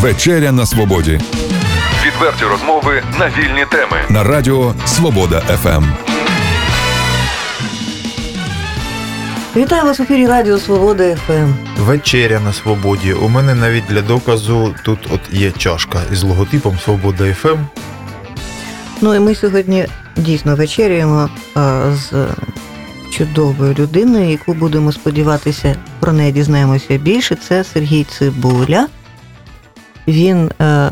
Вечеря на свободі. Відверті розмови на вільні теми. На радіо Свобода ФМ. Вітаю вас в ефірі Радіо Свобода ФМ. Вечеря на свободі. У мене навіть для доказу тут от є чашка із логотипом Свобода ФМ. Ну і ми сьогодні дійсно вечеряємо а, з чудовою людиною, яку будемо сподіватися, про неї дізнаємося більше. Це Сергій Цибуля. Він е,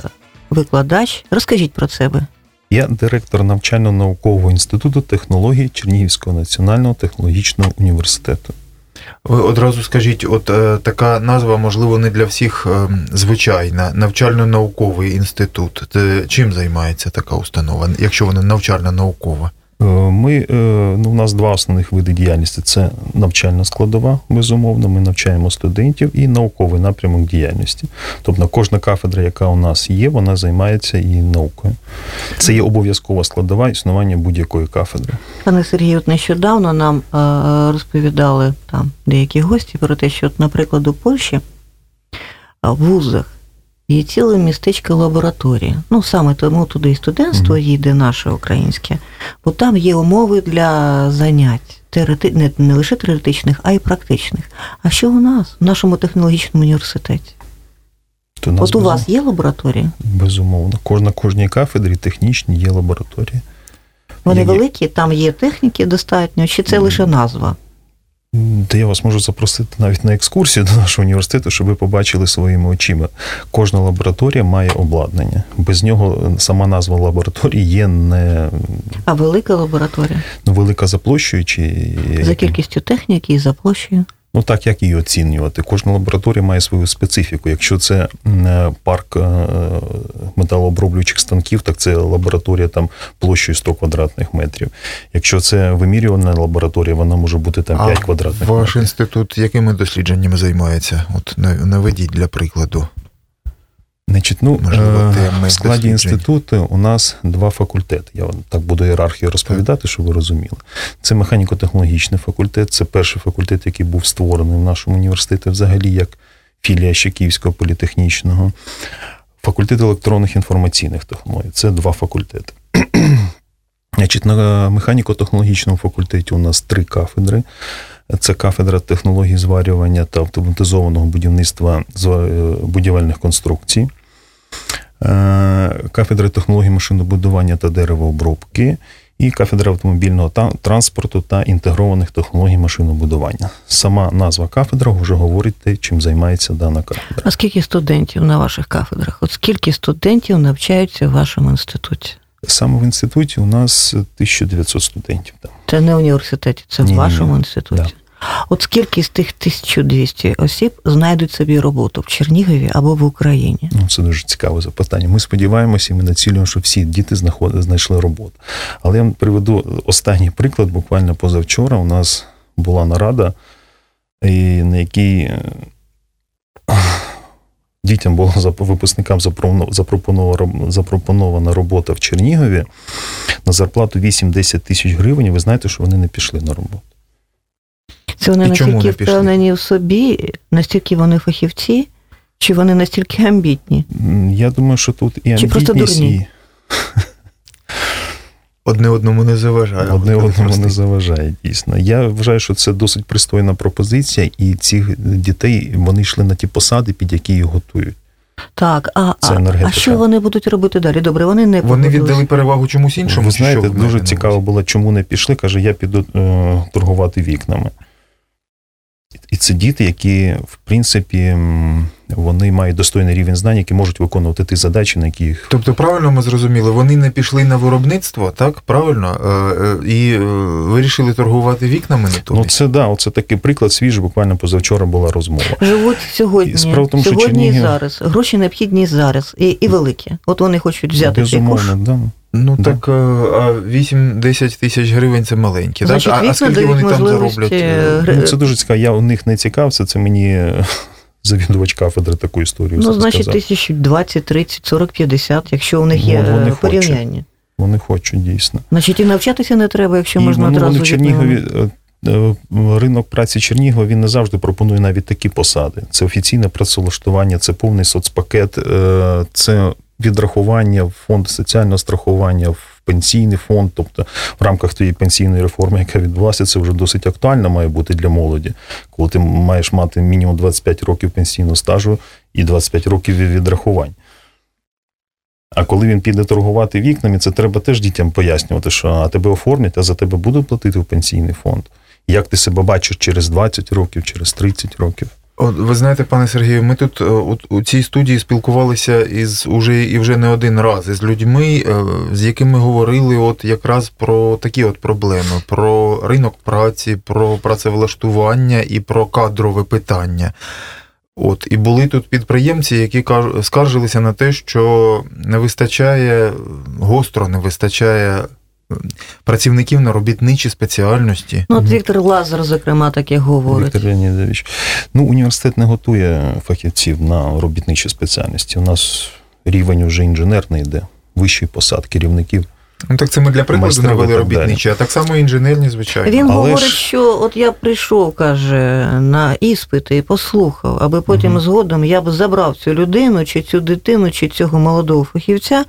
викладач. Розкажіть про себе. Я директор навчально-наукового інституту технологій Чернігівського національного технологічного університету. Ви одразу скажіть, от е, така назва, можливо, не для всіх е, звичайна. Навчально-науковий інститут. Це чим займається така установа, якщо вона навчально-наукова? Е, Ми, е, ну, у нас два основних види діяльності: це навчальна складова, безумовно. Ми навчаємо студентів і науковий напрямок діяльності. Тобто кожна кафедра, яка у нас є, вона займається і наукою. Це є обов'язкова складова існування будь-якої кафедри. Пане Сергію, от нещодавно нам е, розповідали там деякі гості про те, що, от, наприклад, у Польщі в вузах є ціле містечко лабораторії. Ну, саме тому туди і студентство їде наше українське, бо там є умови для занять. Теорети... Не, не лише теоретичних, а й практичних. А що у нас, в нашому технологічному університеті? То От у безум- вас є лабораторії? Безумовно. Кож- На кожній кафедрі технічні є лабораторії. Вони Є- великі, там є техніки достатньо, чи це лише назва? Та я вас можу запросити навіть на екскурсію до нашого університету, щоб ви побачили своїми очима. Кожна лабораторія має обладнання. Без нього сама назва лабораторії є не А велика лабораторія? ну, велика за площею чи За кількістю техніки і за площею. Ну так як її оцінювати? Кожна лабораторія має свою специфіку. Якщо це е, парк е, металооброблюючих станків, так це лабораторія там площею 100 квадратних метрів. Якщо це вимірювана лабораторія, вона може бути там 5 квадратних ваш метрів. інститут якими дослідженнями займається? От наведіть для прикладу. Значить, ну, Можливо, е, в складі інституту у нас два факультети. Я вам так буду ієрархію розповідати, щоб ви розуміли. Це механіко-технологічний факультет, це перший факультет, який був створений в нашому університеті взагалі як філія ще Київського політехнічного. Факультет електронних інформаційних технологій. Це два факультети. Значить, на механіко-технологічному факультеті у нас три кафедри. Це кафедра технологій зварювання та автоматизованого будівництва е, будівельних конструкцій, Е, кафедра технологій машинобудування та деревообробки і кафедра автомобільного транспорту та інтегрованих технологій машинобудування. Сама назва кафедра вже говорить те, чим займається дана кафедра. А скільки студентів на ваших кафедрах? От скільки студентів навчаються в вашому інституті? Саме в інституті у нас 1900 студентів. Там. Це не в університеті, це в Ні-ні-ні. вашому інституті. Да. От скільки з тих 1200 осіб знайдуть собі роботу в Чернігові або в Україні? Ну, це дуже цікаве запитання. Ми сподіваємося, і ми націлюємо, що всі діти знаходили, знайшли роботу. Але я вам приведу останній приклад. Буквально позавчора у нас була нарада, і на якій е, дітям було випускникам запропонована запропонована робота в Чернігові на зарплату 8-10 тисяч гривень. Ви знаєте, що вони не пішли на роботу. Це вони І настільки не впевнені в собі, настільки вони фахівці, чи вони настільки амбітні? Я думаю, що тут і Чи просто амбітність, дурні? і Одне одному не заважає. Одне одному не заважає, дійсно. Я вважаю, що це досить пристойна пропозиція, і цих дітей вони йшли на ті посади, під які їх готують. Так, а, Це а, енергетика. а що вони будуть робити далі? Добре, вони не Вони віддали перевагу чомусь іншому. Ви знаєте, що дуже цікаво було, чому не пішли. Каже, я піду е, торгувати вікнами. І це діти, які, в принципі, вони мають достойний рівень знань, які можуть виконувати ті задачі, на які їх Тобто, правильно ми зрозуміли, вони не пішли на виробництво, так? Правильно? Е, е, І е, вирішили торгувати вікнами натомість? Ну, це да, оце такий приклад свіжий. Буквально позавчора була розмова. Живуть сьогодні, І справа в тому, що сьогодні і зараз. Гроші необхідні зараз і, і великі. От вони хочуть взяти. Безумовно, да. Ну Да. так, е, а 8-10 тисяч гривень це маленькі. Так? А, а скільки вони там зароблять? е, е, Ну, це дуже цікаво. Я у них не цікавився, це мені е, завідувач кафедри таку історію Ну, значить, тисяч 20, 30, 40, 50, якщо у них Ну, є вони е, хочуть. порівняння. Вони хочуть дійсно. Значить, і навчатися не треба, якщо і можна вони, одразу вони в Чернігові е, е, ринок праці Чернігова він не завжди пропонує навіть такі посади. Це офіційне працевлаштування, це повний соцпакет, е, це відрахування в фонд соціального страхування, в пенсійний фонд. Тобто в рамках тієї пенсійної реформи, яка відбулася, це вже досить актуально має бути для молоді, коли ти маєш мати мінімум 25 років пенсійного стажу і 25 років відрахувань. А коли він піде торгувати вікнами, це треба теж дітям пояснювати, що а тебе оформлять, а за тебе будуть платити в пенсійний фонд. Як ти себе бачиш через 20 років, через 30 років? От, ви знаєте, пане Сергію, ми тут е, от, у цій студії спілкувалися із уже і вже не один раз із людьми, е, з якими говорили от якраз про такі от проблеми: про ринок праці, про працевлаштування і про кадрове питання. От, і були тут підприємці, які скаржилися на те, що не вистачає гостро, не вистачає е, працівників на робітничі спеціальності. Ну, от Віктор Лазар, зокрема, таке говорить. Віктор Леонідович. Ну, університет не готує фахівців на робітничі спеціальності. У нас рівень вже інженерний йде, вищий посад керівників. Ну так це ми для прикладу навели і так робітничі, а так само і інженерні, звичайно. Він Але говорить, ж- що от я прийшов, каже, на іспити і послухав, аби потім Мгм. згодом я б забрав цю людину, чи цю дитину, чи цього молодого фахівця,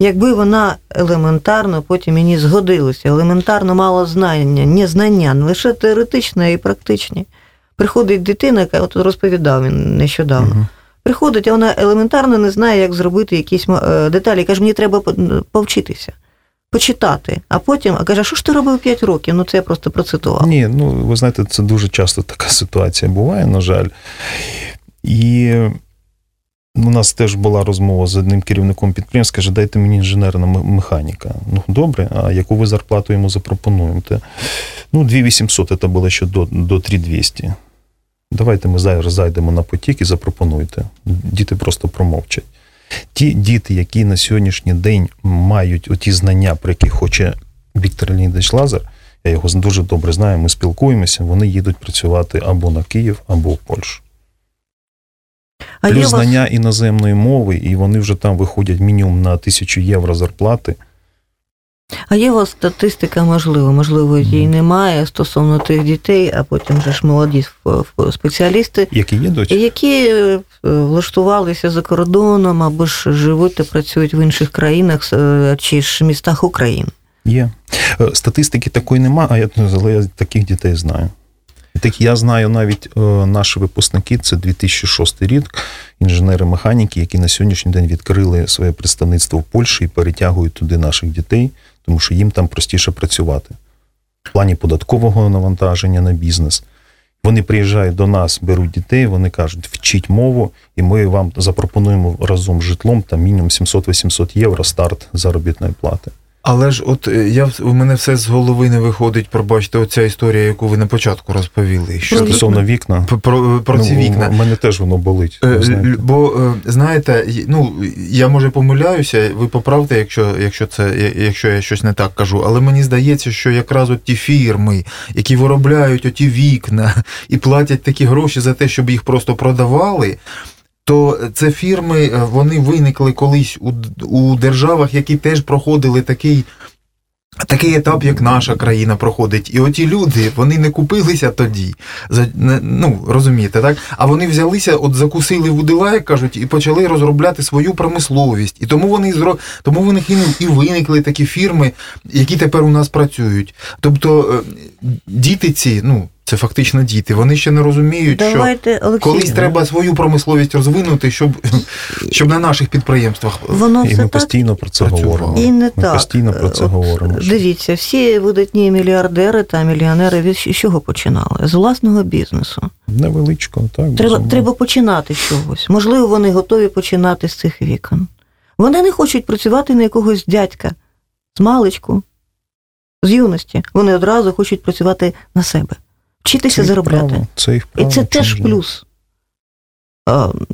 якби вона елементарно потім мені згодилася, елементарно мала знання, не знання, не лише теоретичне, а й практичні. Приходить дитина, яка от розповідав він нещодавно. Мгм. Приходить, а вона елементарно не знає, як зробити якісь е, деталі. Каже, мені треба по- повчитися, почитати. А потім а каже, а що ж ти робив 5 років? Ну це я просто процитував. Ні, ну ви знаєте, це дуже часто така ситуація буває, на жаль. І у нас теж була розмова з одним керівником підприємства, каже, дайте мені інженерна механіка. Ну, добре, а яку ви зарплату йому запропонуєте? Ну, 2800 це було ще до, до 3200. Давайте ми зараз зайдемо на потік і запропонуйте. Діти просто промовчать. Ті діти, які на сьогоднішній день мають оті знання, про які хоче Віктор Леонідович Лазар, я його дуже добре знаю, ми спілкуємося, вони їдуть працювати або на Київ, або в Польщу. А Плюс є вас знання іноземної мови, і вони вже там виходять мінімум на тисячу євро зарплати. А є у вас статистика, можливо, можливо, її Мгм. немає стосовно тих дітей, а потім же ж молоді спеціалісти, Які дочі? які е, влаштувалися за кордоном або ж живуть та працюють в інших країнах е, чи ж містах України. Є. Е, Статистики такої нема, а але я таких дітей знаю. Так я знаю навіть е, наші випускники, це 2006 рік, інженери-механіки, які на сьогоднішній день відкрили своє представництво в Польщі і перетягують туди наших дітей, тому що їм там простіше працювати. В плані податкового навантаження на бізнес. Вони приїжджають до нас, беруть дітей, вони кажуть, вчіть мову, і ми вам запропонуємо разом з житлом там мінімум 700-800 євро старт заробітної плати. Але ж от е, я у мене все з голови не виходить, пробачте, оця історія, яку ви на початку розповіли. Що Стосовно вікна, про, про, про ці ну, вікна. У мене теж воно болить. Е, знаєте. Бо е, знаєте, ну я може помиляюся, ви поправте, якщо, якщо це якщо я щось не так кажу, але мені здається, що якраз от ті фірми, які виробляють оті вікна і платять такі гроші за те, щоб їх просто продавали. То це фірми, е, вони виникли колись у, у державах, які теж проходили такий такий етап, як наша країна проходить. І оті люди, вони не купилися тоді. Ну, розумієте, так? А вони взялися, от закусили вудила, як кажуть, і почали розробляти свою промисловість. І тому вони зро... тому вони і виникли такі фірми, які тепер у нас працюють. Тобто е, діти ці, ну, це фактично діти, вони ще не розуміють, що. Олексій, Колись треба свою промисловість розвинути, щоб, щоб на наших підприємствах воно І все ми так постійно про це працювало. говоримо. і не Ми так. постійно про це От, говоримо. Дивіться, всі видатні мільярдери та мільйонери від з чого починали? З власного бізнесу. Невеличко, так. Треба, треба починати з чогось. Можливо, вони готові починати з цих вікон. Вони не хочуть працювати на якогось дядька з маличку, з юності. Вони одразу хочуть працювати на себе, вчитися Це заробляти. право, Це їх І це теж ні? плюс.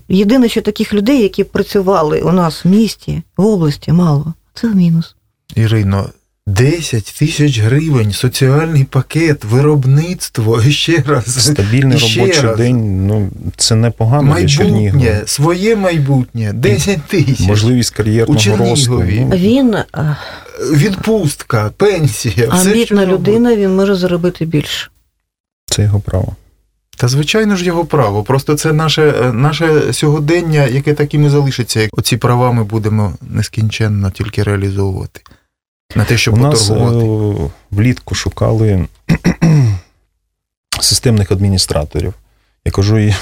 Єдине, що таких людей, які працювали у нас в місті, в області, мало. Це мінус. Ірино, 10 тисяч гривень, соціальний пакет, виробництво, ще раз. Стабільний ще робочий раз. день, ну це непогано для Чернігова. Своє майбутнє, 10 тисяч. Можливість У кар'єрного росту. Ну, Він Відпустка, пенсія, амбітна що людина, він може заробити більше. Це його право. Та звичайно ж його право. Просто це наше, е, наше сьогодення, яке таким і залишиться. Як оці права ми будемо нескінченно тільки реалізовувати. На те, щоб У нас поторгувати. е, влітку шукали системних адміністраторів. Я кажу, і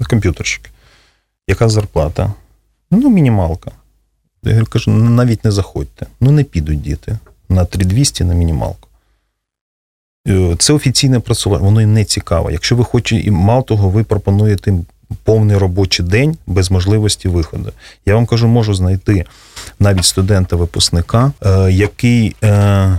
комп'ютерщик. Яка зарплата? Ну, мінімалка. Я кажу, навіть не заходьте. Ну, не підуть діти на 3200 на мінімалку. Е, Це офіційне працювання, воно їм не цікаво. Якщо ви хочете, і мало того, ви пропонуєте повний робочий день без можливості виходу. Я вам кажу, можу знайти навіть студента-випускника, е, який е,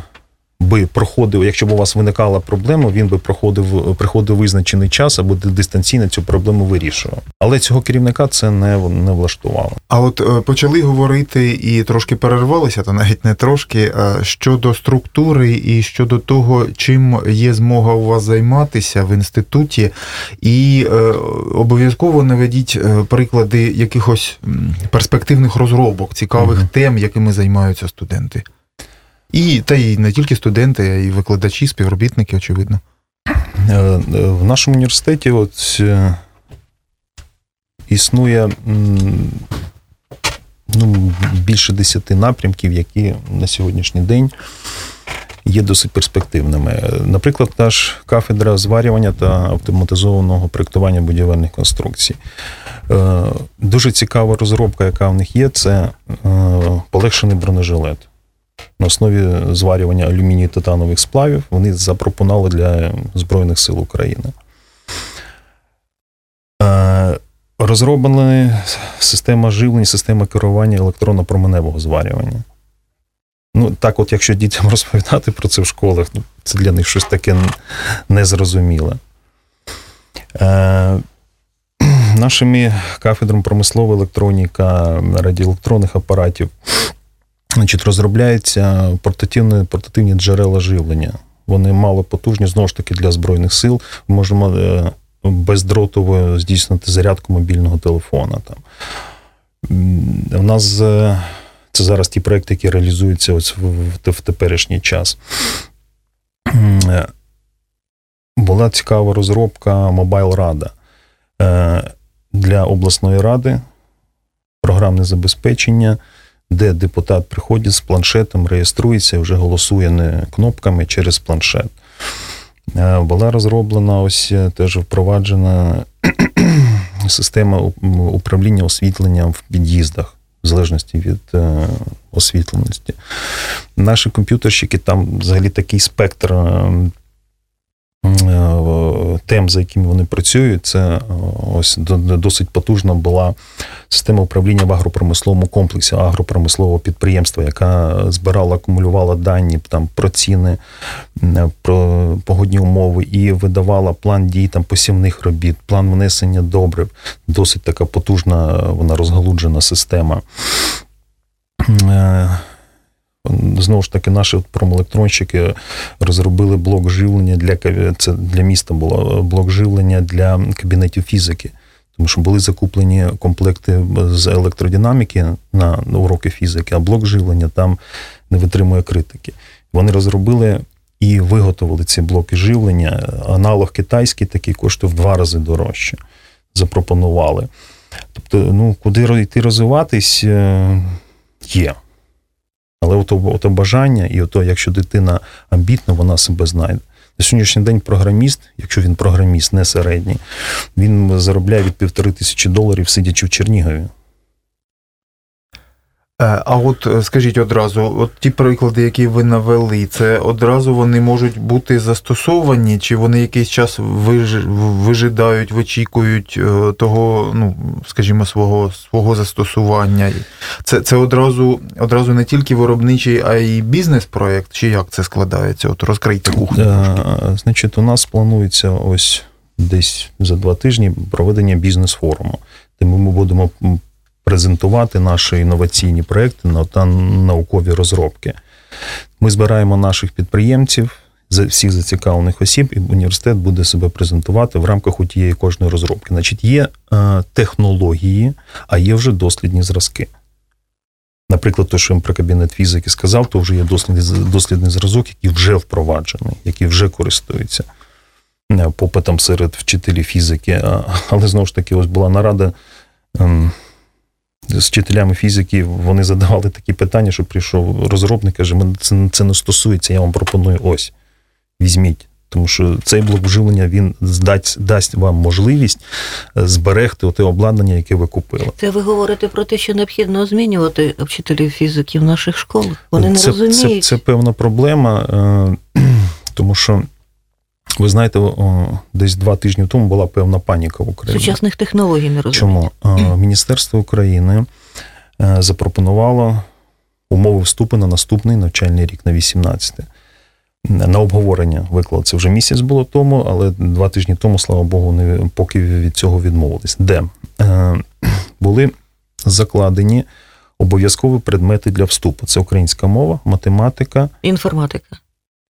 би проходив, якщо б у вас виникала проблема, він би проходив, приходив визначений час або дистанційно цю проблему вирішував. Але цього керівника це не, не влаштувало. А от е, почали говорити і трошки перервалися, то навіть не трошки, щодо структури і щодо того, чим є змога у вас займатися в інституті, і е, обов'язково наведіть е, приклади якихось перспективних розробок, цікавих Мгм. тем, якими займаються студенти. І та й не тільки студенти, а й викладачі, співробітники, очевидно. Е, е, В нашому університеті от, е, існує ну, більше десяти напрямків, які на сьогоднішній день є досить перспективними. Наприклад, наш кафедра зварювання та автоматизованого проєктування будівельних конструкцій. Дуже цікава розробка, яка в них є, це полегшений бронежилет. На основі зварювання алюмінію титанових сплавів вони запропонували для Збройних сил України. Е, Розроблена система живлення, система керування електронно-променевого зварювання. Ну, так, от, якщо дітям розповідати про це в школах, ну, це для них щось таке незрозуміле. Е, нашими кафедрами промислова електроніка, радіоелектронних апаратів значить, розробляються портативні, портативні джерела живлення. Вони мало потужні, знову ж таки, для Збройних сил. Ми можемо е, бездротово здійснити зарядку мобільного телефона. Там. У нас е, це зараз ті проекти, які реалізуються ось в, теперішній час. Е, Була цікава розробка Mobile Рада для обласної ради, програмне забезпечення, де депутат приходить з планшетом, реєструється і вже голосує не кнопками через планшет. Е, Була розроблена ось е, теж впроваджена система управління освітленням в під'їздах, в залежності від е, освітленості. Наші комп'ютерщики там взагалі такий спектр. Е, е, Тем, за якими вони працюють, це е, ось до- до- досить потужна була система управління в агропромисловому комплексі агропромислового підприємства, яка збирала, акумулювала дані там про ціни, про погодні умови і видавала план дій там посівних робіт, план внесення добрив. Досить така потужна, вона розгалуджена система. Е, Знову ж таки, наші от промелектронщики розробили блок живлення для це для міста було блок живлення для кабінетів фізики. Тому що були закуплені комплекти з електродинаміки на уроки фізики, а блок живлення там не витримує критики. Вони розробили і виготовили ці блоки живлення. Аналог китайський такий коштує в два рази дорожче. Запропонували. Тобто, ну, куди йти розвиватись, е, є. Але ото, ото бажання, і ото, якщо дитина амбітна, вона себе знайде. На сьогоднішній день програміст, якщо він програміст, не середній, він заробляє від півтори тисячі доларів, сидячи в Чернігові. Е, А от е, скажіть одразу, от ті приклади, які ви навели, це одразу вони можуть бути застосовані, чи вони якийсь час виж... вижидають, вичікують е, того, ну скажімо, свого свого застосування? Це, це одразу, одразу не тільки виробничий, а й бізнес-проєкт, чи як це складається? От розкрийте кухню. Значить, у нас планується ось десь за два тижні проведення бізнес-форуму, де ми будемо презентувати наші інноваційні проекти та наукові розробки. Ми збираємо наших підприємців, всіх зацікавлених осіб, і університет буде себе презентувати в рамках у тієї кожної розробки. Значить, є е, технології, а є вже дослідні зразки. Наприклад, то, що я про кабінет фізики сказав, то вже є дослідний, дослідний зразок, який вже впроваджений, який вже користується. е, попитом серед вчителів фізики. Але знову ж таки, ось була нарада ем, з вчителями фізики. Вони задавали такі питання, що прийшов розробник, каже: мене це, це не стосується, я вам пропоную ось. Візьміть. Тому що цей блок живлення він здасть, дасть вам можливість е, зберегти те обладнання, яке ви купили. Це ви говорите про те, що необхідно змінювати вчителів фізики в наших школах. Вони не розуміють. Це, це певна проблема, е, тому що, ви знаєте, десь два тижні тому була певна паніка в Україні. Сучасних технологій не розуміють. Чому? Міністерство України е, запропонувало умови вступу на наступний навчальний рік, на 18 на обговорення виклало. Це вже місяць було тому, але два тижні тому, слава Богу, вони поки від цього відмовились. Де е, були закладені обов'язкові предмети для вступу: це українська мова, математика, Інформатика.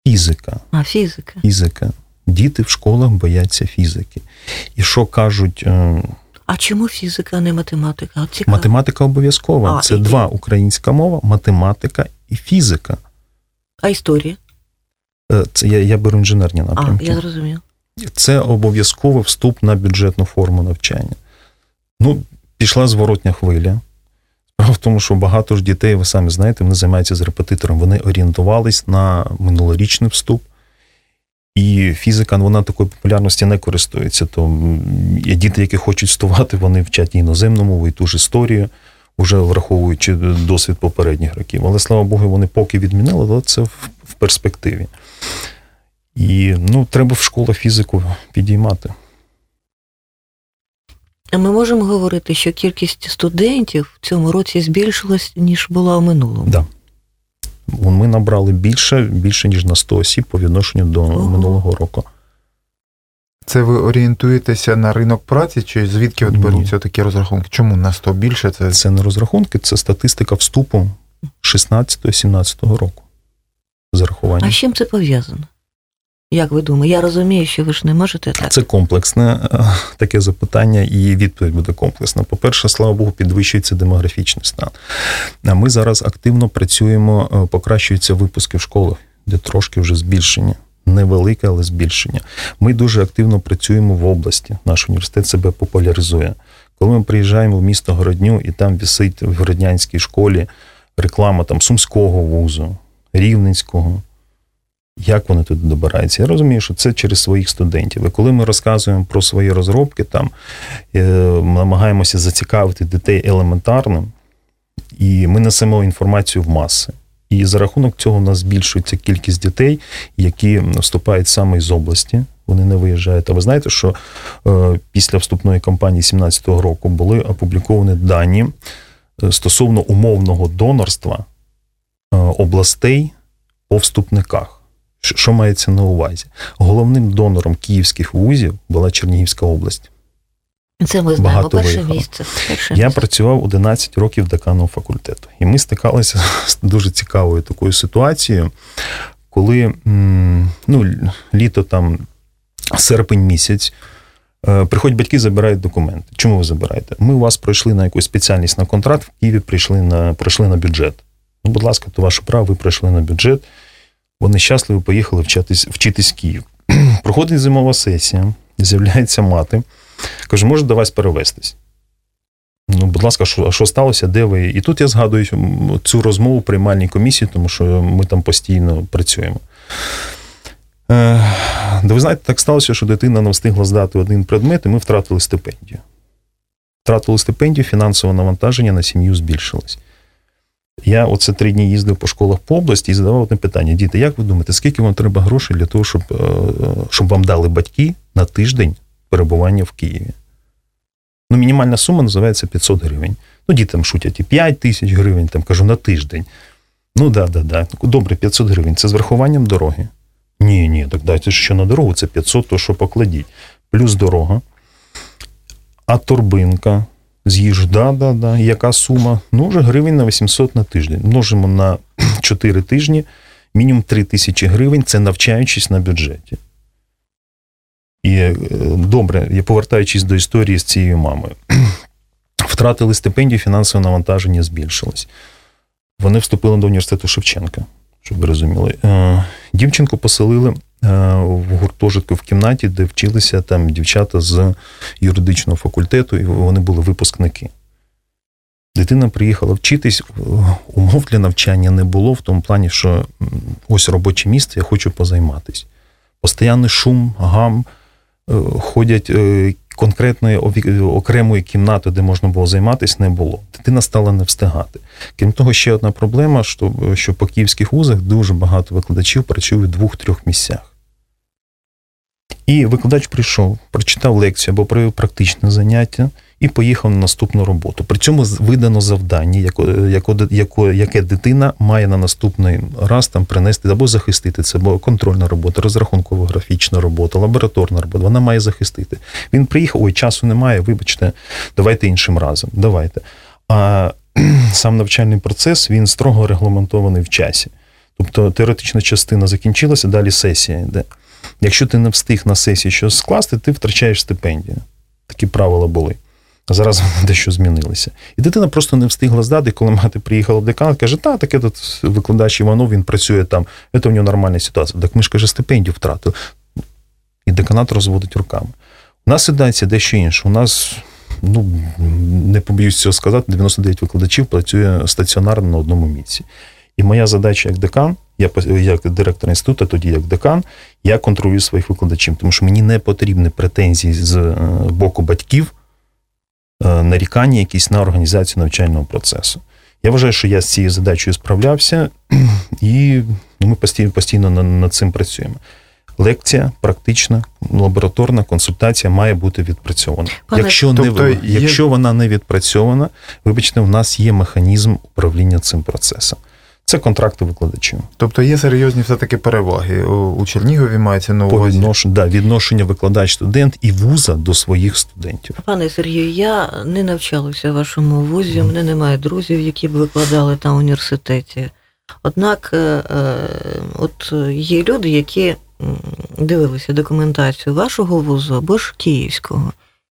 фізика. А, фізика. Фізика. Діти в школах бояться фізики. І що кажуть, е, А чому фізика, а не математика? Цікаво. математика обов'язкова. А, Це і- два українська мова, математика і фізика. А історія? Е, Це я, я беру інженерні А, я зрозумів. Це обов'язковий вступ на бюджетну форму навчання. Ну, пішла зворотня хвиля. Справа в тому, що багато ж дітей, ви самі знаєте, вони займаються з репетитором. Вони орієнтувались на минулорічний вступ. І фізика вона такої популярності не користується. То є діти, які хочуть вступати, вони вчать іноземну мову, і ту ж історію, вже враховуючи досвід попередніх років. Але слава Богу, вони поки відмінили, але це в, в перспективі. І ну, треба в школах фізику підіймати. А ми можемо говорити, що кількість студентів в цьому році збільшилась, ніж була в минулому. Да. Ми набрали більше, більше ніж на 100 осіб по відношенню до Ого. минулого року. Це ви орієнтуєтеся на ринок праці, чи звідки от беруться такі розрахунки? Чому на 100 більше? Це Це не розрахунки, це статистика вступу 16-17 року. Зарахування. А з чим це пов'язано? Як ви думаєте? Я розумію, що ви ж не можете так. Це комплексне е, таке запитання, і відповідь буде комплексна. По-перше, слава Богу, підвищується демографічний стан. А ми зараз активно працюємо, е, покращуються випуски в школах, де трошки вже збільшення. Невелике, але збільшення. Ми дуже активно працюємо в області. Наш університет себе популяризує. Коли ми приїжджаємо в місто Городню, і там висить в Городнянській школі реклама там Сумського вузу, Рівненського, як вони туди добираються. Я розумію, що це через своїх студентів. І коли ми розказуємо про свої розробки, там е, намагаємося зацікавити дітей елементарно, і ми несемо інформацію в маси. І за рахунок цього у нас збільшується кількість дітей, які вступають саме з області. Вони не виїжджають. А ви знаєте, що е, після вступної кампанії 2017 року були опубліковані дані е, стосовно умовного донорства е, областей по вступниках. Що- мається на увазі? Головним донором київських вузів була Чернігівська область. Це ми знаємо. Перше місце. Перше Я місце. працював 11 років деканом факультету, і ми стикалися з дуже цікавою такою ситуацією, коли ну, літо там, серпень місяць. е, Приходять батьки, забирають документи. Чому ви забираєте? Ми у вас пройшли на якусь спеціальність на контракт, в Києві прийшли на, пройшли на бюджет. Ну, будь ласка, то ваше право, ви пройшли на бюджет. Вони щасливо поїхали вчитись, вчитись Київ. Проходить зимова сесія, з'являється мати. Каже, може до вас перевестись. Ну, будь ласка, що, що сталося? Де ви? І тут я згадую цю розмову приймальній комісії, тому що ми там постійно працюємо. Е, да ви знаєте, так сталося, що дитина не встигла здати один предмет, і ми втратили стипендію. Втратили стипендію, фінансове навантаження на сім'ю збільшилось. Я оце три дні їздив по школах по області і задавав одне питання: діти, як ви думаєте, скільки вам треба грошей для того, щоб, е, щоб вам дали батьки на тиждень перебування в Києві? Ну, мінімальна сума називається 500 гривень. Ну, діти там шутять і 5 тисяч гривень, там кажу, на тиждень. Ну, да, да, да. Добре, 500 гривень. Це з врахуванням дороги. Ні, ні, так дайте ще на дорогу, це 500, то що покладіть. Плюс дорога. А торбинка з їжі, да, да, да. Яка сума? Ну, вже гривень на 800 на тиждень. Множимо на 4 тижні, мінімум 3 тисячі гривень, це навчаючись на бюджеті. І е, добре, я повертаючись до історії з цією мамою. Втратили стипендію, фінансове навантаження збільшилось. Вони вступили до університету Шевченка, щоб ви розуміли. Е, Дівчинку поселили в гуртожитку в кімнаті, де вчилися там дівчата з юридичного факультету, і вони були випускники. Дитина приїхала вчитись, умов для навчання не було в тому плані, що ось робоче місце, я хочу позайматись. Постоянний шум, гам, е, ходять е, конкретної окремої кімнати, де можна було займатися, не було. Дитина стала не встигати. Крім того, ще одна проблема, що що по київських вузах дуже багато викладачів працює в двох-трьох місцях. І викладач прийшов, прочитав лекцію або провів практичне заняття і поїхав на наступну роботу. При цьому видано завдання, яке, яке дитина має на наступний раз там принести або захистити це, або контрольна робота, розрахунково графічна робота, лабораторна робота. Вона має захистити. Він приїхав, ой, часу немає, вибачте, давайте іншим разом. Давайте. А сам навчальний процес він строго регламентований в часі. Тобто теоретична частина закінчилася, далі сесія йде. Якщо ти не встиг на сесії щось скласти, ти втрачаєш стипендію. Такі правила були. А зараз вони дещо змінилися. І дитина просто не встигла здати, коли мати приїхала в декан, каже, та, таке тут викладач Іванов, він працює там, це в нього нормальна ситуація. Так ми ж каже, стипендію втратили. І деканат розводить руками. У нас ситуація дещо інша. У нас, ну, не побоюсь цього сказати, 99 викладачів працює стаціонарно на одному місці. І моя задача як декан, я як директор інституту, тоді як декан, я контролюю своїх викладачів, тому що мені не потрібні претензії з е, боку батьків. Е, нарікання якісь на організацію навчального процесу. Я вважаю, що я з цією задачею справлявся, і ми постійно постійно над цим працюємо. Лекція, практична, лабораторна консультація має бути відпрацьована. Пане... Якщо тобто не є... якщо вона не відпрацьована, вибачте, у нас є механізм управління цим процесом. Це контракти викладачів. Тобто є серйозні все-таки переваги. У Чернігові мається на увазі? Віднош... Да, відношення викладач-студент і вуза до своїх студентів. Пане Сергію, я не навчалася в вашому вузі, у мене немає друзів, які б викладали там в університеті. Однак е, е, от є люди, які дивилися документацію вашого вузу або ж київського,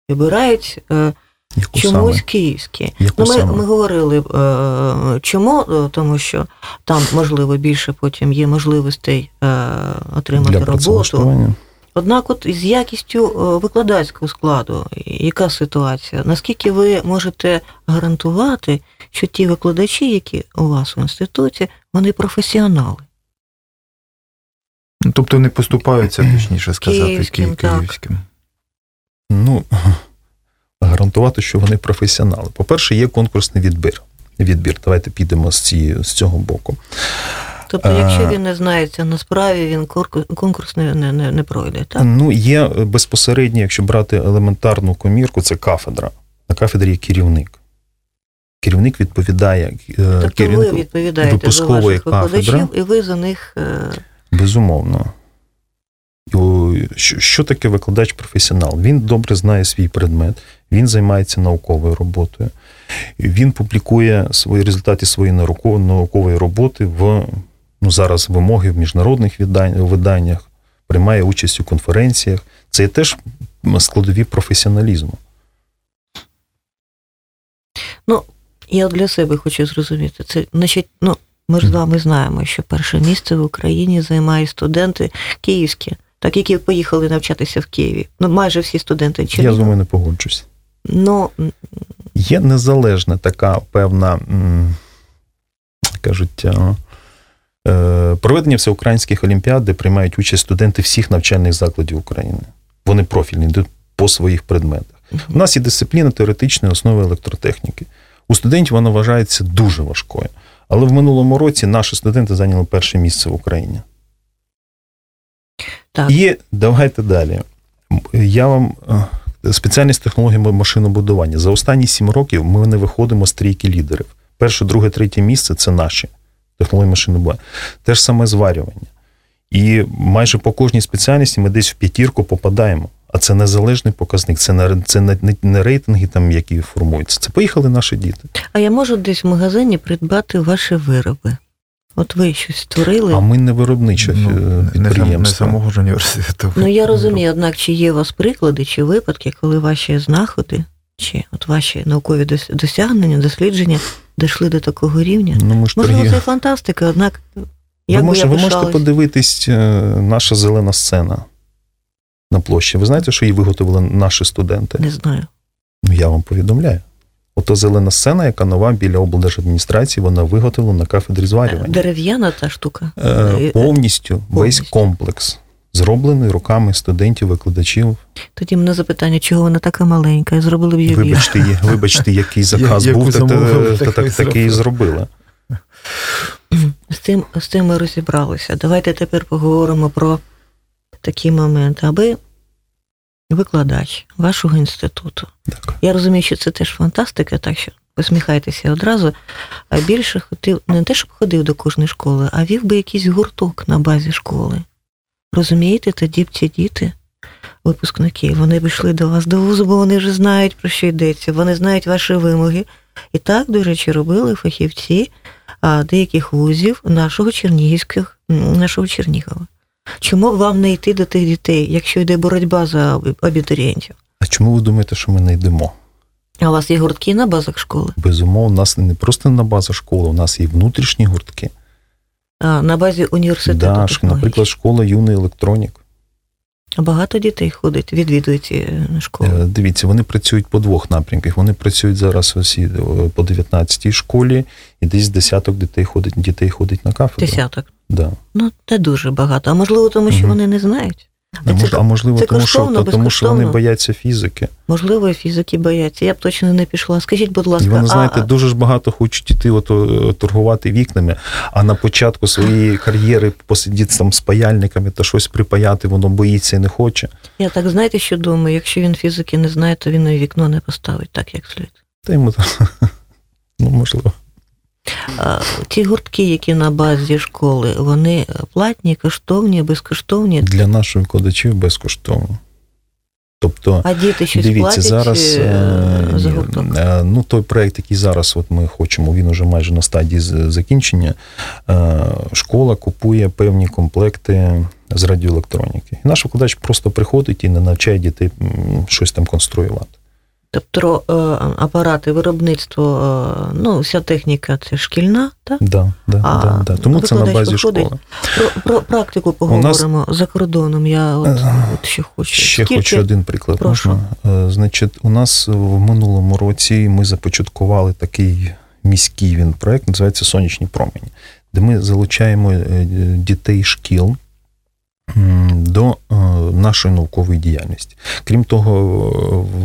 вибирають е, Яку Чомусь саме? київські. Яку ну, ми ми говорили, е, чому, е, тому що там, можливо, більше потім є можливостей е, отримати Для роботу. Однак, от з якістю викладацького складу, яка ситуація? Наскільки ви можете гарантувати, що ті викладачі, які у вас в інституті, вони професіонали? Ну, тобто не поступаються, точніше сказати, київським. київським. Ну, гарантувати, що вони професіонали. По-перше, є конкурсний відбір. Відбір. Давайте підемо з цієї з цього боку. Тобто, якщо він не знається на справі, він конкурс не не, не, не пройде. так? Ну, є безпосередньо, якщо брати елементарну комірку, це кафедра. На кафедрі є керівник. Керівник відповідає е, тобто керівнику ви відповідаєте випускової за ваших кафедри. і ви за них. Е, Безумовно. Що таке викладач-професіонал? Він добре знає свій предмет, він займається науковою роботою, він публікує свої результати своєї наукової роботи в ну, зараз вимоги в міжнародних виданнях, приймає участь у конференціях. Це є теж складові професіоналізму. Ну, я для себе хочу зрозуміти. Це, значить, ну, ми ж з вами знаємо, що перше місце в Україні займають студенти київські так які поїхали навчатися в Києві. Ну, майже всі студенти Чернігова. Я з вами не погоджусь. Ну, Є незалежна така певна, кажуть, е, проведення всеукраїнських олімпіад, де приймають участь студенти всіх навчальних закладів України. Вони профільні йдуть по своїх предметах. У нас є дисципліна теоретичної основи електротехніки. У студентів вона вважається дуже важкою. Але в минулому році наші студенти зайняли перше місце в Україні. Так. І давайте далі. Я вам е, спеціальність технології машинобудування. За останні сім років ми не виходимо з трійки лідерів. Перше, друге, третє місце це наші технології машинобудування. Те ж саме зварювання. І майже по кожній спеціальності ми десь в п'ятірку попадаємо. А це незалежний показник, це не це не, не рейтинги, там, які формуються. Це поїхали наші діти. А я можу десь в магазині придбати ваші вироби. От ви щось створили. А ми не виробниче ну, підприємство. Не самого ж університету. Ну я розумію, однак чи є у вас приклади чи випадки, коли ваші знаходи, чи от ваші наукові досягнення, дослідження дійшли до такого рівня? Ну, ми ж Можливо, торгів... це фантастика, однак Як ви, може, я ви можете подивитись е, наша зелена сцена на площі. Ви знаєте, що її виготовили наші студенти? Не знаю. Ну, я вам повідомляю. Ото зелена сцена, яка нова біля облдержадміністрації, вона виготовлена на кафедрі зварювання. Дерев'яна та штука. Е, Е, повністю весь комплекс, зроблений руками студентів, викладачів. Тоді мене запитання, чого вона така маленька, і зробили б її. Вибачте, вибачте, який заказ був, та- та- замовили, та- так так- і зробили. З тим, з тим ми розібралися. Давайте тепер поговоримо про такі моменти. Аби викладач вашого інституту. Так. Я розумію, що це теж фантастика, так що посміхайтеся одразу. А більше хотів, не те, щоб ходив до кожної школи, а вів би якийсь гурток на базі школи. Розумієте, тоді б ці діти, випускники, вони б йшли до вас до вузу, бо вони вже знають, про що йдеться, вони знають ваші вимоги. І так, до речі, робили фахівці деяких вузів нашого Чернігівських, нашого Чернігова. Чому вам не йти до тих дітей, якщо йде боротьба за абітурієнтів? А чому ви думаєте, що ми не йдемо? А у вас є гуртки на базах школи? Безумовно, у нас не просто на базах школи, у нас є внутрішні гуртки. А, на базі університету. Да, наприклад, школа юний електронік. А Багато дітей ходить, відвідують ці е, школи. Е, Дивіться, вони працюють по двох напрямках. Вони працюють зараз усі по 19-й школі, і десь десяток дітей ходить, дітей ходить на кафедру. Десяток. Да. Ну, це дуже багато. А можливо, тому що угу. вони не знають. А, це- а можливо, це тому що, коштовно, то- тому що вони бояться фізики. Можливо, і фізики бояться. Я б точно не пішла. Скажіть, будь ласка, І вони, знаєте, а, дуже ж багато хочуть іти от, е, торгувати вікнами, а на початку своєї кар'єри посидіти там з паяльниками та щось припаяти, воно боїться і не хоче. я так знаєте, що думаю, якщо він фізики не знає, то він і вікно не поставить так, як слід. Та йому там, ну, можливо. Ті гуртки, які на базі школи, вони платні, коштовні, безкоштовні. Для наших викладачів безкоштовно. Тобто, А діти щось Дивіться, платять зараз е, е, за гурток. е, ну, той проект, який зараз от ми хочемо, він уже майже на стадії закінчення. Школа купує певні комплекти з радіоелектроніки. І наш викладач просто приходить і не навчає дітей щось там конструювати. Тобто е, апарати, виробництво, е, ну, вся техніка це шкільна, так? Да, да, А да, да. Тому це на базі виходить? школи. Про, про практику поговоримо за кордоном. Я от, Е, от ще хочу. Ще Скільки- хочу один приклад. Прошу. Можна? Значить, у нас в минулому році ми започаткували такий міський він проект, називається Сонячні промені, де ми залучаємо дітей шкіл до е, нашої наукової діяльності. Крім того,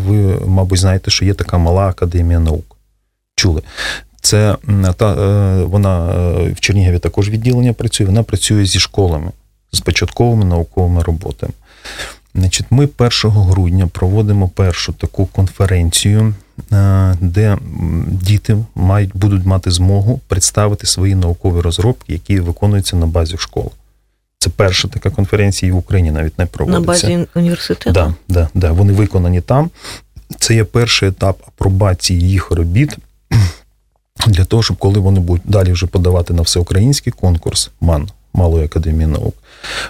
ви, мабуть, знаєте, що є така мала академія наук. Чули? Це та е, вона е, в Чернігові також відділення працює. Вона працює зі школами, з початковими науковими роботами. Значить, ми 1 грудня проводимо першу таку конференцію, де діти мають, будуть мати змогу представити свої наукові розробки, які виконуються на базі школи. Це перша така конференція і в Україні навіть не на базі університету. Да, да, да. Вони виконані там. Це є перший етап апробації їх робіт для того, щоб коли вони будуть далі вже подавати на всеукраїнський конкурс МАН Малої академії наук,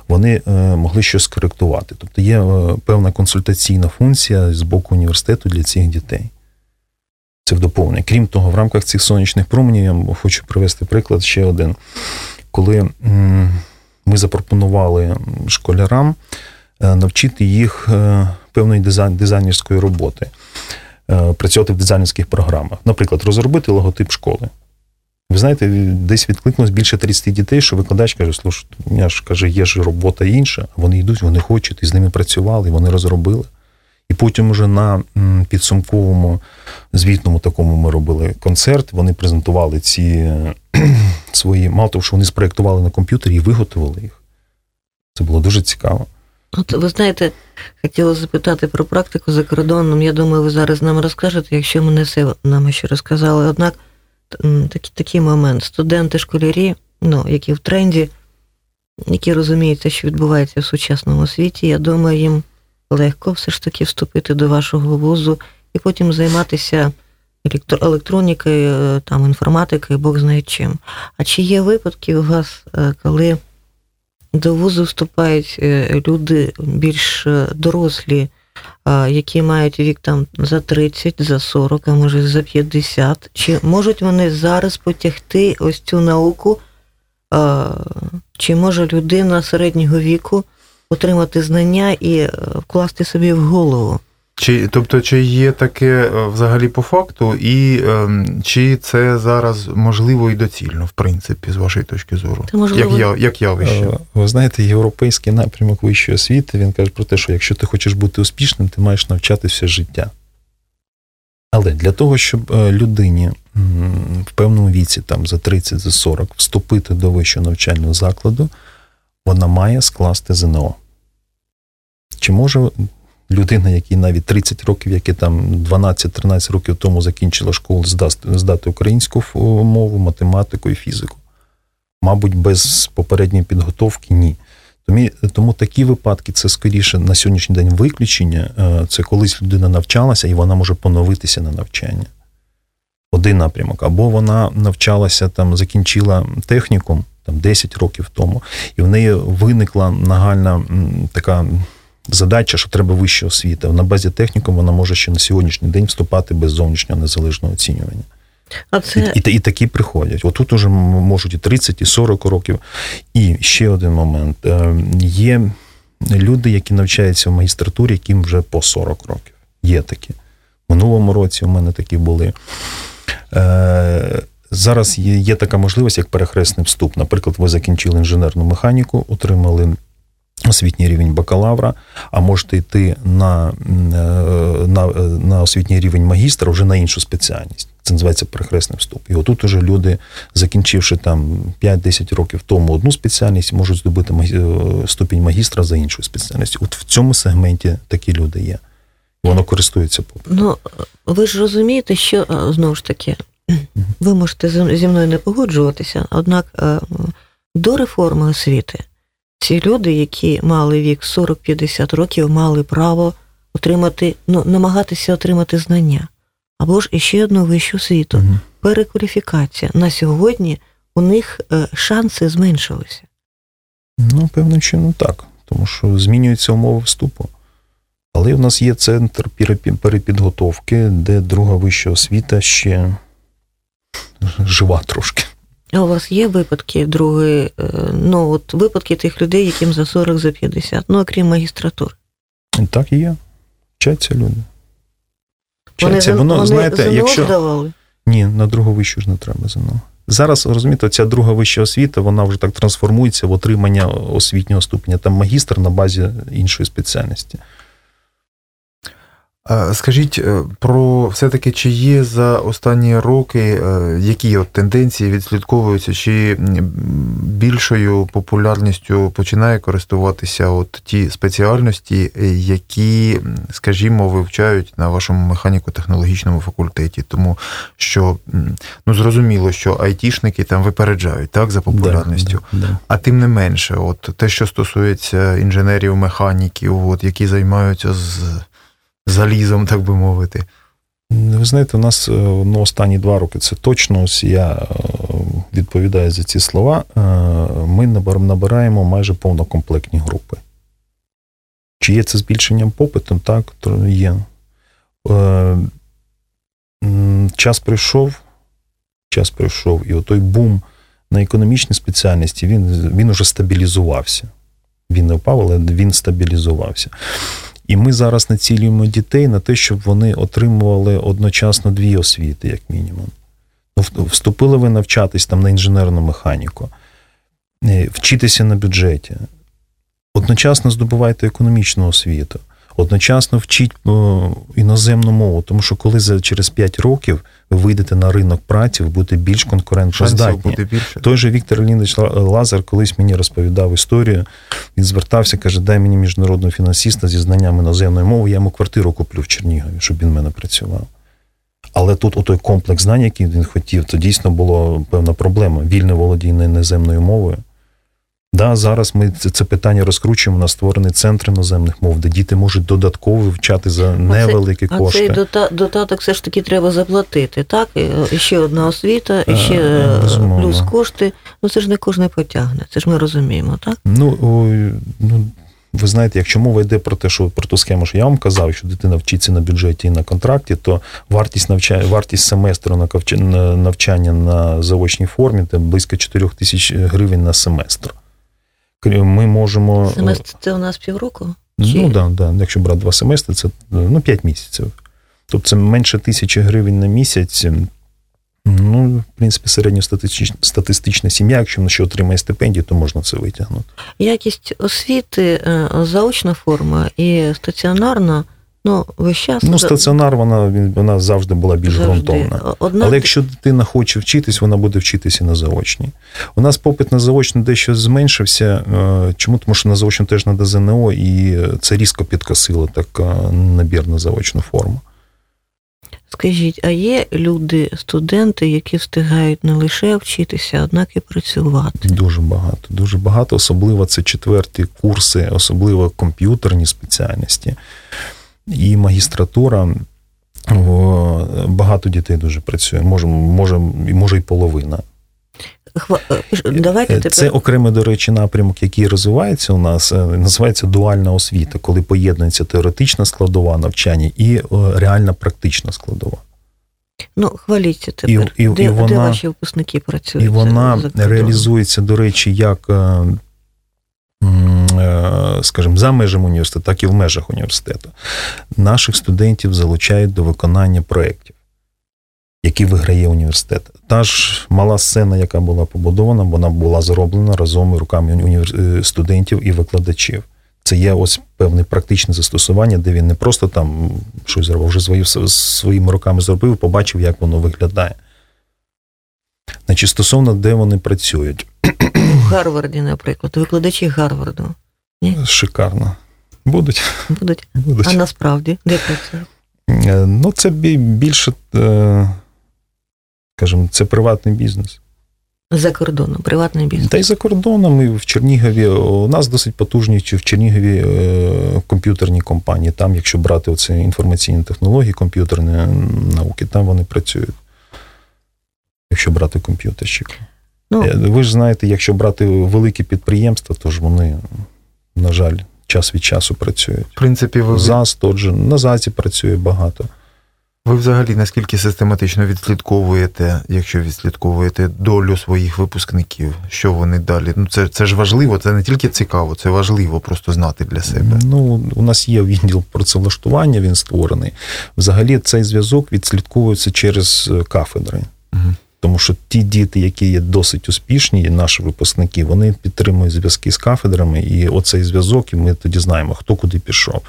вони е, могли щось коректувати. Тобто є е, певна консультаційна функція з боку університету для цих дітей. Це в доповнення. Крім того, в рамках цих сонячних променів я хочу привести приклад ще один. Коли ми запропонували школярам е, навчити їх е, певної дизайн, дизайнерської роботи, е, працювати в дизайнерських програмах. Наприклад, розробити логотип школи. Ви знаєте, десь відкликнулось більше 30 дітей, що викладач каже, слушай, я ж каже, є ж робота інша, вони йдуть, вони хочуть, і з ними працювали, вони розробили. І потім уже на підсумковому звітному такому ми робили концерт. Вони презентували ці е, свої, мало того, що вони спроєктували на комп'ютері і виготовили їх. Це було дуже цікаво. От ви знаєте, хотіла запитати про практику за кордоном. Я думаю, ви зараз нам розкажете, якщо ми не все нам ще розказали. Однак такий, такий момент. Студенти, школярі, ну, які в тренді, які розуміють те, що відбувається в сучасному світі, я думаю, їм легко все ж таки вступити до вашого вузу і потім займатися електро- електронікою, е, там, інформатикою, Бог знає чим. А чи є випадки у вас, е, коли до вузу вступають е, люди більш дорослі, які мають вік там за 30, за 40, а може за 50. Чи можуть вони зараз потягти ось цю науку чи може людина середнього віку отримати знання і е, вкласти собі в голову. Чи, тобто, чи є таке е, взагалі по факту, і ем, чи це зараз можливо і доцільно, в принципі, з вашої точки зору? Це можливо- Як, я, як явище? Ви знаєте, європейський напрямок вищої освіти він каже про те, що якщо ти хочеш бути успішним, ти маєш навчатися життя. Але для того, щоб е, людині в певному віці, там за 30, за 40, вступити до вищого навчального закладу, вона має скласти ЗНО. Чи може людина, якій навіть 30 років, яка там 12-13 років тому закінчила школу, здати українську мову, математику і фізику? Мабуть, без попередньої підготовки ні. Тому, тому такі випадки це скоріше на сьогоднішній день виключення. Е, Це колись людина навчалася і вона може поновитися на навчання. Один напрямок. Або вона навчалася, там, закінчила технікум там, 10 років тому, і в неї виникла нагальна така задача, що треба вища освіта. На базі технікум вона може ще на сьогоднішній день вступати без зовнішнього незалежного оцінювання. А це І, і, і такі приходять. Отут уже можуть і 30, і 40 років. І ще один момент. Е, Є люди, які навчаються в магістратурі, яким вже по 40 років. Є такі. Минулому році у мене такі були. Зараз є, є така можливість, як перехресний вступ. Наприклад, ви закінчили інженерну механіку, отримали освітній рівень бакалавра, а можете йти на, е, на, е, на освітній рівень магістра вже на іншу спеціальність. Це називається перехресний вступ. І отут уже люди, закінчивши там 5-10 років тому одну спеціальність, можуть здобути е, ступінь магістра за іншу спеціальність. От в цьому сегменті такі люди є. Воно користується попитом. ну ви ж розумієте, що знову ж таки, ви можете зі мною не погоджуватися, однак е, до реформи освіти ці люди, які мали вік 40-50 років, мали право отримати, ну, намагатися отримати знання. Або ж іще одну вищу освіту. Перекваліфікація. На сьогодні у них е, шанси зменшилися. Ну, певним чином так, тому що змінюються умови вступу. Але в нас є центр перепідготовки, де друга вища освіта ще жива трошки. А у вас є випадки другої, е, ну от випадки тих людей, яким за 40, за 50, ну окрім магістратури. І так і є. Вчаться люди. Вчаться. за- Воно, вони знаєте, ЗНО якщо. здавали. Ні, на другу вищу ж не треба ЗНО. Зараз, розумієте, ця друга вища освіта, вона вже так трансформується в отримання освітнього ступеня. Там магістр на базі іншої спеціальності. Скажіть е, про все-таки, чи є за останні роки е, які от тенденції відслідковуються, чи більшою популярністю починає користуватися от ті спеціальності, які, скажімо, вивчають на вашому механіко-технологічному факультеті, тому що ну зрозуміло, що айтішники там випереджають так за популярністю. Да, да. А тим не менше, от те, що стосується інженерів, механіків, от які займаються з залізом, так би мовити. Ви знаєте, у нас е, ну, останні два роки це точно. Ось я е, відповідаю за ці слова. Е, Ми набираємо майже повнокомплектні групи. Чи є це збільшенням попитом? Так, то є. Час прийшов, час прийшов, і отой бум на економічній спеціальності він, він уже стабілізувався. Він не впав, але він стабілізувався. І ми зараз націлюємо дітей на те, щоб вони отримували одночасно дві освіти, як мінімум. Ну, Вступили ви навчатись там на інженерну механіку, е, вчитися на бюджеті, одночасно здобувайте економічну освіту, одночасно вчіть іноземну мову, тому що коли за через 5 років ви вийдете на ринок праці, ви будете більш конкурентоздатні. буде більше. Той же Віктор Лінич Лазар колись мені розповідав історію. Він звертався, каже: дай мені міжнародного фінансиста зі знанням іноземної мови, я йому квартиру куплю в Чернігові, щоб він в мене працював. Але тут отой комплекс знань, який він хотів, то дійсно була певна проблема. Вільне володіння іноземною мовою. Да, зараз ми це, це питання розкручуємо на створений центр іноземних мов, де діти можуть додатково вивчати за невеликі А кошти. цей дота- додаток все ж таки треба заплатити, так? І, е, ще одна освіта, і Е, ще е, безумовно. плюс кошти. Ну це ж не кожен потягне, це ж ми розуміємо, так? Ну, ой, ну ви знаєте, якщо мова йде про те, що про ту схему, що я вам казав, що дитина вчиться на бюджеті і на контракті, то вартість навчання, вартість семестру на навчання на заочній формі це близько 4 тисяч гривень на семестр. Ми можемо. Семестр це у нас півроку? Ну Чи- так, да, да. якщо брати два семестри, це ну, 5 місяців. Тобто це менше тисячі гривень на місяць. Ну, в принципі, середньостатистична сім'я, якщо вона ще отримає стипендію, то можна це витягнути. Якість освіти, е, заочна форма і стаціонарна, ну, весь час. Ну, стаціонар, вона, він- вона завжди була більш завжди. ґрунтовна. Одна Але якщо дитина хоче вчитись, вона буде вчитися на заочній. У нас попит на заочну дещо зменшився. Е, Чому? Тому що на заочну теж треба ЗНО, і це різко підкосило так е, набір на заочну форму. Скажіть, а є люди, студенти, які встигають не лише вчитися, однак і працювати? Дуже багато. Дуже багато, особливо це четверті курси, особливо комп'ютерні спеціальності. І магістратура. Багато дітей дуже працює, може, може, може і половина. Е, Давайте тепер Це окремий, до речі, напрямок, який розвивається у нас, е, називається дуальна освіта, коли поєднується теоретична складова навчання і е, реальна практична складова. ну хваліться тепер. І- і- де, і вона- де ваші випускники працюють? І вона реалізується, до речі, як, е, м, е, скажімо, за межами університету, так і в межах університету. Наших студентів залучають до виконання проєктів, які виграє університет. Та ж мала сцена, яка була побудована, вона була зроблена разом руками е, студентів і викладачів. Це є ось певне практичне застосування, де він не просто там щось зробив, вже свої, своїми руками зробив, побачив, як воно виглядає. Значить, стосовно де вони працюють, В Гарварді, наприклад, викладачі Гарварду шикарно. Будуть. будуть. будуть. А насправді де працюють? Е, Ну, це більше, е, скажімо, це приватний бізнес. За кордоном, приватний бізнес. Та й за кордоном, і в Чернігові. У нас досить потужні в Чернігові е, комп'ютерні компанії. Там, якщо брати оці інформаційні технології, комп'ютерні науки, там вони працюють. Якщо брати комп'ютерщик. Ну, Ви ж знаєте, якщо брати великі підприємства, то ж вони, на жаль, час від часу працюють. В принципі, ви, ЗАЗ тот же, на ЗАЗі працює багато. ви взагалі наскільки систематично відслідковуєте, якщо відслідковуєте долю своїх випускників, що вони далі? Ну це, це ж важливо, це не тільки цікаво, це важливо просто знати для себе. Ну, у нас є відділ працевлаштування, він створений. Взагалі цей зв'язок відслідковується через е, кафедри. Мгм. Тому що ті діти, які є досить успішні, і наші випускники, вони підтримують зв'язки з кафедрами, і оцей зв'язок, і ми тоді знаємо, хто куди пішов,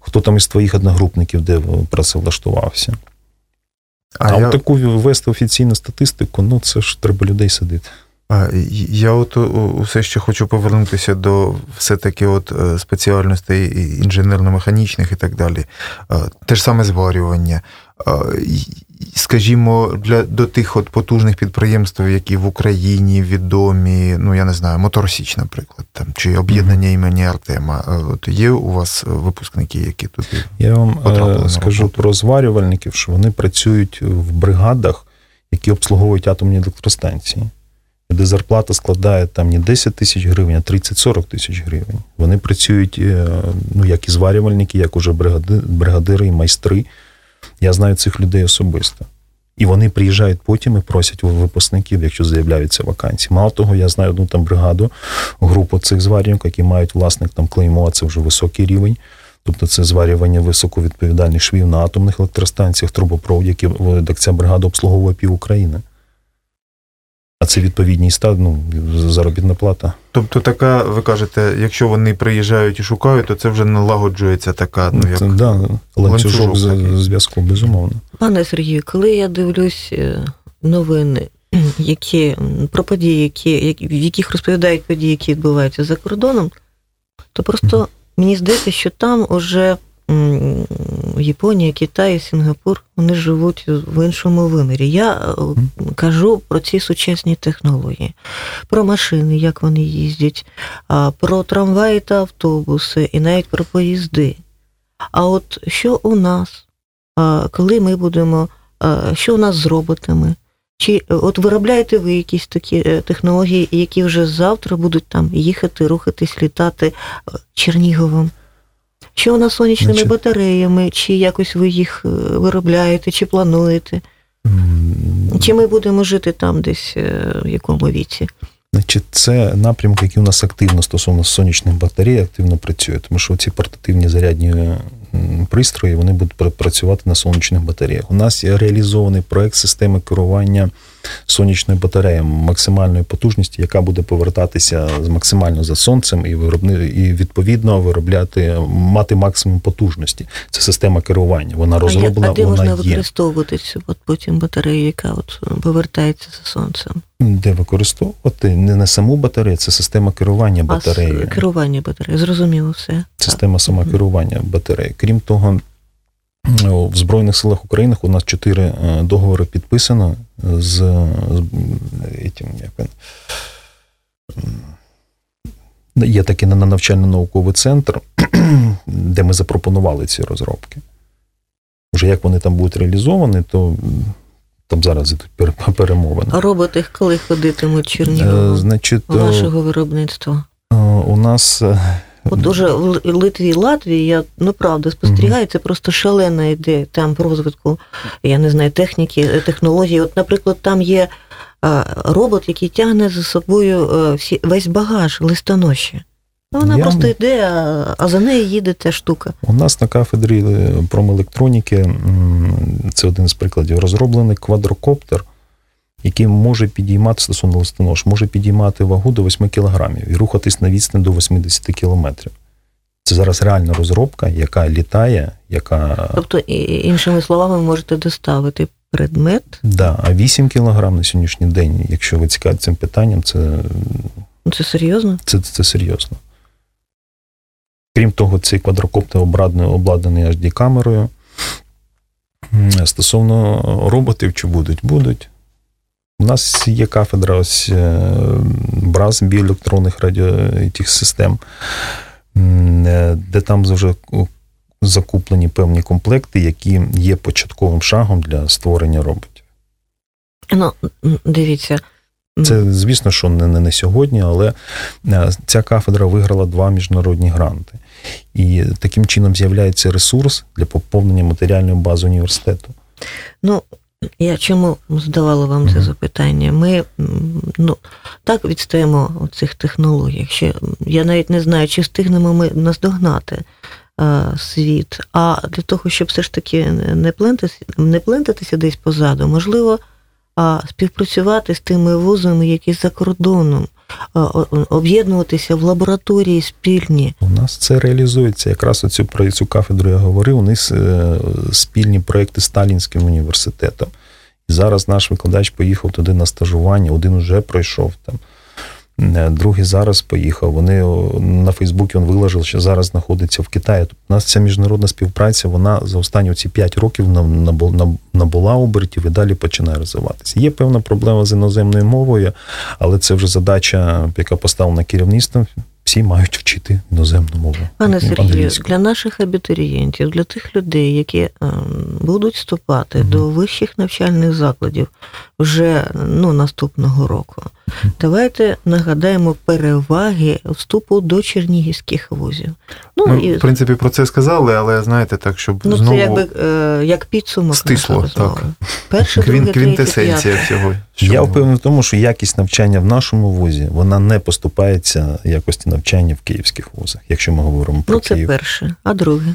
хто там із твоїх одногрупників, де працевлаштувався. А, А, я, от таку вести офіційну статистику, ну це ж треба людей садити. а, я от усе ще хочу повернутися до все-таки от е, спеціальностей інженерно-механічних і так далі. Е, Те ж саме зварювання. Е, Скажімо, для до тих от потужних підприємств, які в Україні відомі, ну я не знаю, Моторсіч, наприклад, там чи об'єднання імені Артема. Е, От є у вас випускники, які туди Я вам Потрапили е, скажу роботу. про зварювальників, що вони працюють в бригадах, які обслуговують атомні електростанції, де зарплата складає там не 10 тисяч гривень, а 30-40 тисяч гривень. Вони працюють е, ну, як і зварювальники, як уже бригади, бригадири і майстри. Я знаю цих людей особисто. І вони приїжджають потім і просять випускників, якщо з'являються вакансії. Мало того, я знаю одну там бригаду, групу цих зварювань, які мають власник там клеймо, а це вже високий рівень. Тобто це зварювання високовідповідальних швів на атомних електростанціях, трубопровод, які так ця бригада обслуговує пів України. А це відповідні стад, ну, заробітна плата. Тобто, така, ви кажете, якщо вони приїжджають і шукають, то це вже налагоджується така, ну як це, да, ланцюжок зв'язку, безумовно. Пане Сергію, коли я дивлюсь е, новини, які про події, які, в яких розповідають події, які відбуваються за кордоном, то просто мені здається, що там уже Японія, Китай, Сінгапур, вони живуть в іншому вимірі. Я е, кажу про ці сучасні технології, про машини, як вони їздять, про трамваї та автобуси, і навіть про поїзди. А от що у нас? Коли ми будемо, що у нас з роботами? Чи е, от виробляєте ви якісь такі е, технології, які вже завтра будуть там їхати, рухатись, літати Черніговом? Нас з сонячними Значить- батареями, чи якось ви їх е, виробляєте, чи плануєте? М, Чи ми будемо жити там десь е, в якому віці? Значить, це напрямок, який у нас активно стосовно сонячних батарей, активно працює, тому що ці портативні зарядні пристрої вони будуть працювати на сонячних батареях. У нас є реалізований проект системи керування сонячною батареєю максимальної потужності, яка буде повертатися максимально за сонцем і виробни, і відповідно виробляти мати максимум потужності. Це система керування. Вона розроблена, а де вона можна є. використовувати цю от потім батарею, яка от повертається за сонцем? Де використовувати не на саму батарею, це система керування А батареєю. керування батареї, зрозуміло все. система сама керування батареї. Крім того, в Збройних силах України у нас чотири е, договори підписано з, з м, етім, як він, є такий на- навчально-науковий центр, де ми запропонували ці розробки. Вже як вони там будуть реалізовані, то там зараз ідуть перемовини. А роботи коли ходитимуть Е, Чернігово Значить, е, вашого виробництва? е, у нас е, От уже в Литві і Латвії я ну правда спостерігаю, це просто шалена ідея там по розвитку, я не знаю, техніки, е, технології. От, наприклад, там є е, робот, який тягне за собою е, всі, весь багаж листоноші. Ну, вона Я- просто йде, а, а за нею їде ця штука. У нас на кафедрі промелектроніки це один з прикладів. Розроблений квадрокоптер, який може підіймати стосовно листонош, може підіймати вагу до 8 кілограмів і рухатись на відстань до 80 кілометрів. Це зараз реальна розробка, яка літає, яка. Тобто, іншими словами, ви можете доставити предмет. Да, а 8 кілограм на сьогоднішній день, якщо ви цікаві цим питанням, це, Ну, Це серйозно? це, це серйозно. Крім того, цей квадрокоптер обладнаний, обладнаний HD-камерою. Стосовно роботів, чи будуть? Будуть. У нас є кафедра ось е, БРАЗ біоелектронних радіотіх систем, е, де там вже закуплені певні комплекти, які є початковим шагом для створення роботів. Ну, дивіться. Це, звісно, що не, не, не сьогодні, але е, ця кафедра виграла два міжнародні гранти. І таким чином з'являється ресурс для поповнення матеріальної бази університету. Ну, я чому задавала вам це запитання? Ми ну, так відстаємо у цих технологіях. Що я навіть не знаю, чи встигнемо ми наздогнати е, світ. А для того, щоб все ж таки не плентатися, не плентатися десь позаду, можливо, а, співпрацювати з тими вузами, які за кордоном, об'єднуватися в лабораторії спільні. У нас це реалізується. Якраз оцю про цю кафедру я говорив. У них е, спільні проекти з Сталінським університетом. І зараз наш викладач поїхав туди на стажування, один уже пройшов там. Е, Другий зараз поїхав. Вони на Фейсбуці він виложив, що зараз знаходиться в Китаї. Тобто у нас ця міжнародна співпраця, вона за останні ці 5 років наб- набу- набула обертів і далі починає розвиватися. Є певна проблема з іноземною мовою, але це вже задача, яка поставлена керівництвом. Всі мають вчити іноземну мову. Пане Сергію, для наших абітурієнтів, для тих людей, які ем, будуть вступати Мгм. до вищих навчальних закладів вже ну, наступного року, давайте нагадаємо переваги вступу до чернігівських вузів. Ну, Ми, і, в принципі, про це сказали, але знаєте, так, щоб ну знову це якби е, як підсумок. стисло, так. Перше, квін, квінтесенція всього. Я впевнений в тому, що якість навчання в нашому вузі вона не поступається якості навчання в київських вузах, якщо ми говоримо про Ну, це Київ. перше. А друге?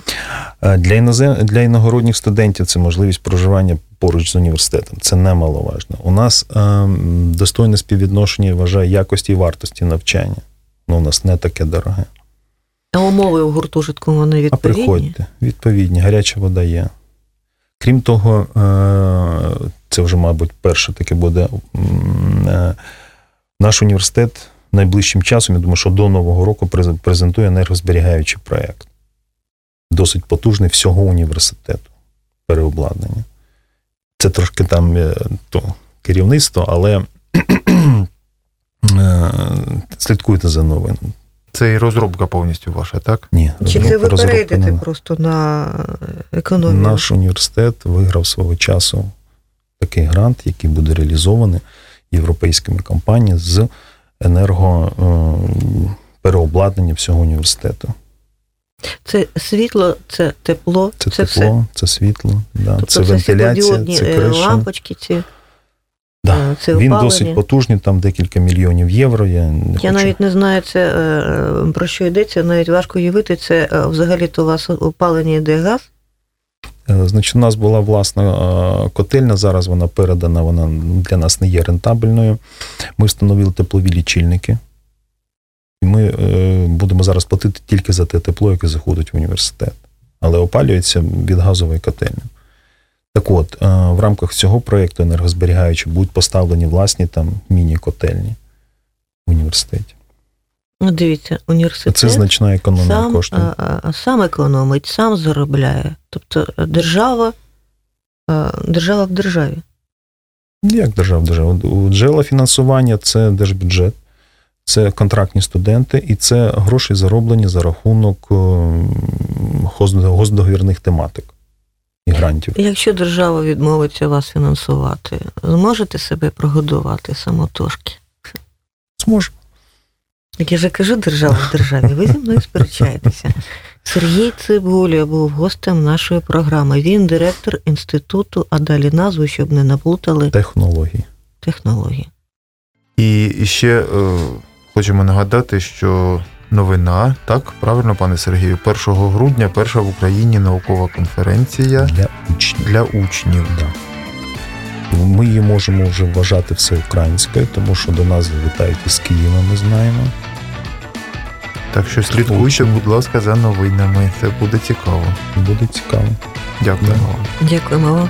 Е, Для інозем... для іногородніх студентів це можливість проживання поруч з університетом. Це немаловажно. У нас е, достойне співвідношення я вважаю якості і вартості навчання. Ну, у нас не таке дороге. А умови у гуртожитку вони А приходьте, відповідні, гаряча вода є. Крім того, е, це вже, мабуть, перше таке буде. е, Наш університет найближчим часом, я думаю, що до Нового року презентує енергозберігаючий проєкт. Досить потужний всього університету переобладнання. Це трошки там е, то, керівництво, але е, слідкуйте за новинами. Це і розробка повністю ваша, так? Ні, Чи це ви перейдете просто на економію? Наш університет виграв свого часу Такий грант, який буде реалізований європейськими компаніями з енергопереобладнання всього університету. Це світло, це тепло, Це, це, тепло, все. це світло, да, Тобто це вентиляція, це е, криша. лампочки ці. Да. е, Це Він досить потужний, там декілька мільйонів євро. Я, не Я хочу. навіть не знаю, це е, про що йдеться, навіть важко уявити, це взагалі-то у вас опалення йде газ. Значить, у нас була власна котельня, зараз вона передана, вона для нас не є рентабельною. Ми встановили теплові лічильники. І ми е, будемо зараз платити тільки за те тепло, яке заходить в університет. Але опалюється від газової котельні. Так от, е, в рамках цього проєкту енергозберігаючі будуть поставлені власні там міні-котельні в університеті. Ну, дивіться, університет Це значна економія сам, коштів. а, а, сам економить, сам заробляє. Тобто е, держава, держава в державі. Як держава держава? У Джерела фінансування це держбюджет, це контрактні студенти, і це гроші зароблені за рахунок ем, госдоговірних тематик і грантів. Якщо держава відмовиться вас фінансувати, зможете себе прогодувати самотужки? Зможе. Як я вже кажу, держава в державі, ви зі мною сперечаєтеся. Сергій Цибуля був гостем нашої програми. Він директор інституту, а далі назву, щоб не наплутали Технології. технології. І ще е, хочемо нагадати, що новина, так, правильно, пане Сергію, 1 грудня перша в Україні наукова конференція Для учнів. для учнів. Да. Ми її можемо вже вважати всеукраїнською, тому що до нас завітають із Києва, ми знаємо. Так що слідкуйте, будь ласка, за новинами. Це буде цікаво. Буде цікаво. Дякую вам. Дякуємо вам.